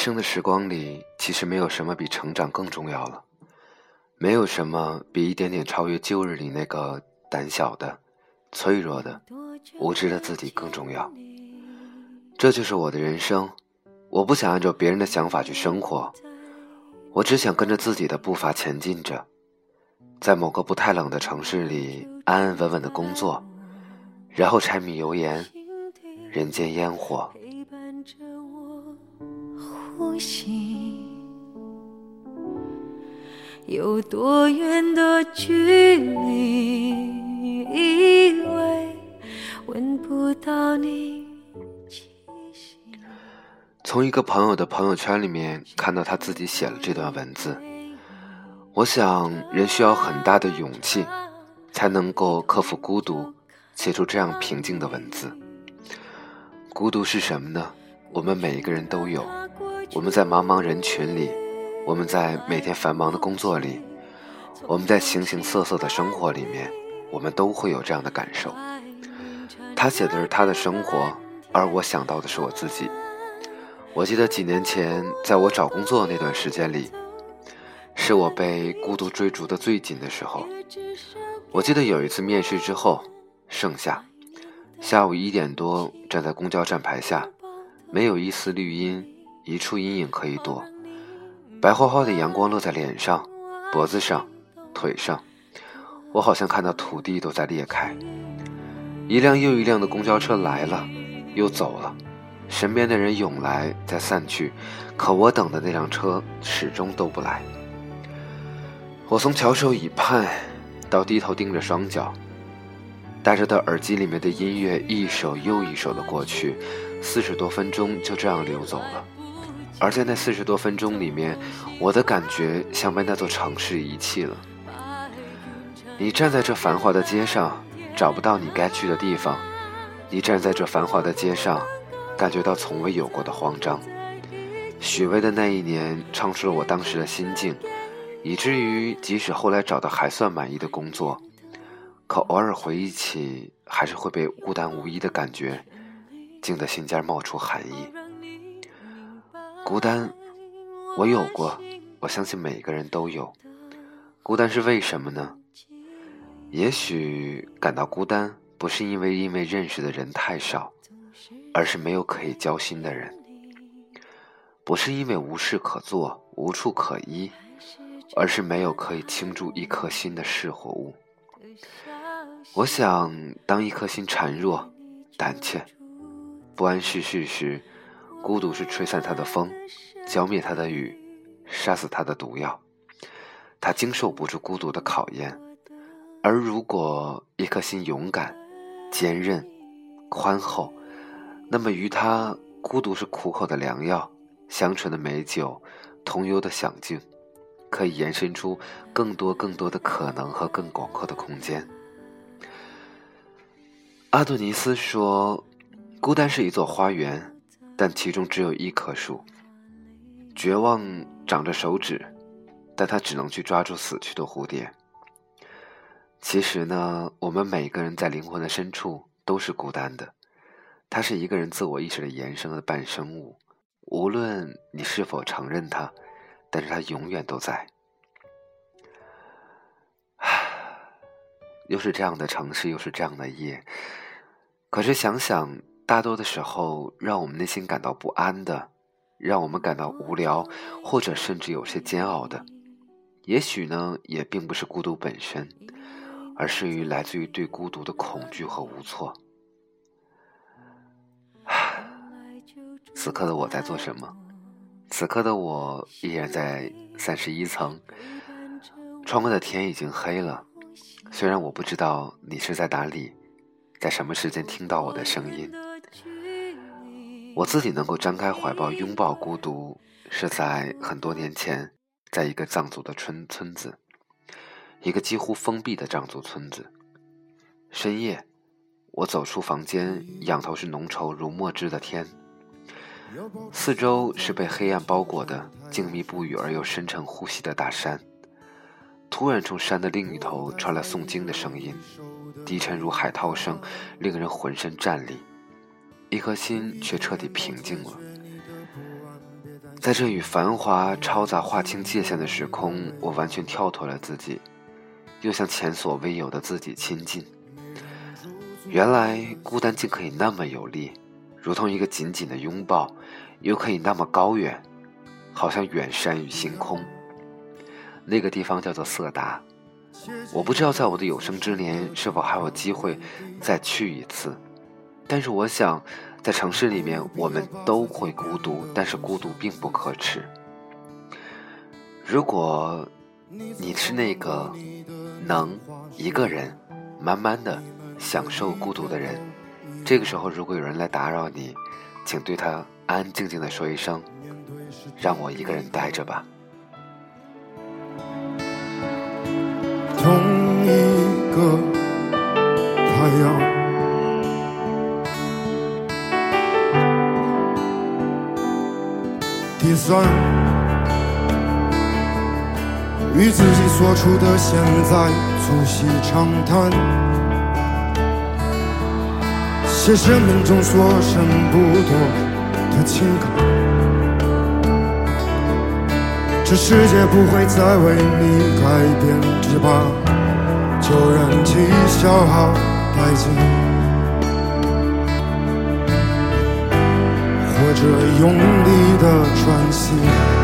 生的时光里，其实没有什么比成长更重要了，没有什么比一点点超越旧日里那个胆小的、脆弱的、无知的自己更重要。这就是我的人生，我不想按照别人的想法去生活，我只想跟着自己的步伐前进着，在某个不太冷的城市里安安稳稳的工作，然后柴米油盐，人间烟火。呼吸，有多远的距离？以为闻不到你气息。从一个朋友的朋友圈里面看到他自己写了这段文字，我想人需要很大的勇气，才能够克服孤独，写出这样平静的文字。孤独是什么呢？我们每一个人都有。我们在茫茫人群里，我们在每天繁忙的工作里，我们在形形色色的生活里面，我们都会有这样的感受。他写的是他的生活，而我想到的是我自己。我记得几年前，在我找工作那段时间里，是我被孤独追逐的最紧的时候。我记得有一次面试之后，盛夏，下午一点多，站在公交站牌下，没有一丝绿荫。一处阴影可以躲，白花花的阳光落在脸上、脖子上、腿上，我好像看到土地都在裂开。一辆又一辆的公交车来了，又走了，身边的人涌来再散去，可我等的那辆车始终都不来。我从翘首以盼，到低头盯着双脚，戴着的耳机里面的音乐一首又一首的过去，四十多分钟就这样流走了。而在那四十多分钟里面，我的感觉像被那座城市遗弃了。你站在这繁华的街上，找不到你该去的地方；你站在这繁华的街上，感觉到从未有过的慌张。许巍的那一年，唱出了我当时的心境，以至于即使后来找到还算满意的工作，可偶尔回忆起，还是会被孤单无依的感觉，惊得心尖冒出寒意。孤单，我有过，我相信每个人都有。孤单是为什么呢？也许感到孤单，不是因为因为认识的人太少，而是没有可以交心的人；不是因为无事可做，无处可依，而是没有可以倾注一颗心的事或物。我想，当一颗心孱弱、胆怯、不谙世事时，孤独是吹散他的风，浇灭他的雨，杀死他的毒药。他经受不住孤独的考验。而如果一颗心勇敢、坚韧、宽厚，那么于他，孤独是苦口的良药，香醇的美酒，同幽的享境，可以延伸出更多更多的可能和更广阔的空间。阿多尼斯说：“孤单是一座花园。”但其中只有一棵树，绝望长着手指，但它只能去抓住死去的蝴蝶。其实呢，我们每个人在灵魂的深处都是孤单的，它是一个人自我意识的延伸的半生物，无论你是否承认它，但是它永远都在。又是这样的城市，又是这样的夜，可是想想。大多的时候，让我们内心感到不安的，让我们感到无聊，或者甚至有些煎熬的，也许呢，也并不是孤独本身，而是于来自于对孤独的恐惧和无措。此刻的我在做什么？此刻的我依然在三十一层，窗外的天已经黑了。虽然我不知道你是在哪里，在什么时间听到我的声音。我自己能够张开怀抱拥抱孤独，是在很多年前，在一个藏族的村村子，一个几乎封闭的藏族村子。深夜，我走出房间，仰头是浓稠如墨汁的天，四周是被黑暗包裹的静谧不语而又深沉呼吸的大山。突然，从山的另一头传来诵经的声音，低沉如海涛声，令人浑身战栗。一颗心却彻底平静了。在这与繁华嘈杂划清界限的时空，我完全跳脱了自己，又向前所未有的自己亲近。原来孤单竟可以那么有力，如同一个紧紧的拥抱，又可以那么高远，好像远山与星空。那个地方叫做色达。我不知道在我的有生之年是否还有机会再去一次，但是我想，在城市里面我们都会孤独，但是孤独并不可耻。如果你是那个能一个人慢慢的享受孤独的人，这个时候如果有人来打扰你，请对他安安静静的说一声：“让我一个人待着吧。”同一个太阳，第三，与自己所处的现在促膝长谈，写生命中所剩不多的情感。这世界不会再为你改变，只怕旧人气消耗殆尽，或者用力的喘息。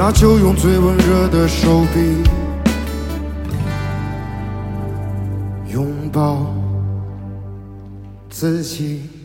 那就用最温热的手臂拥抱自己。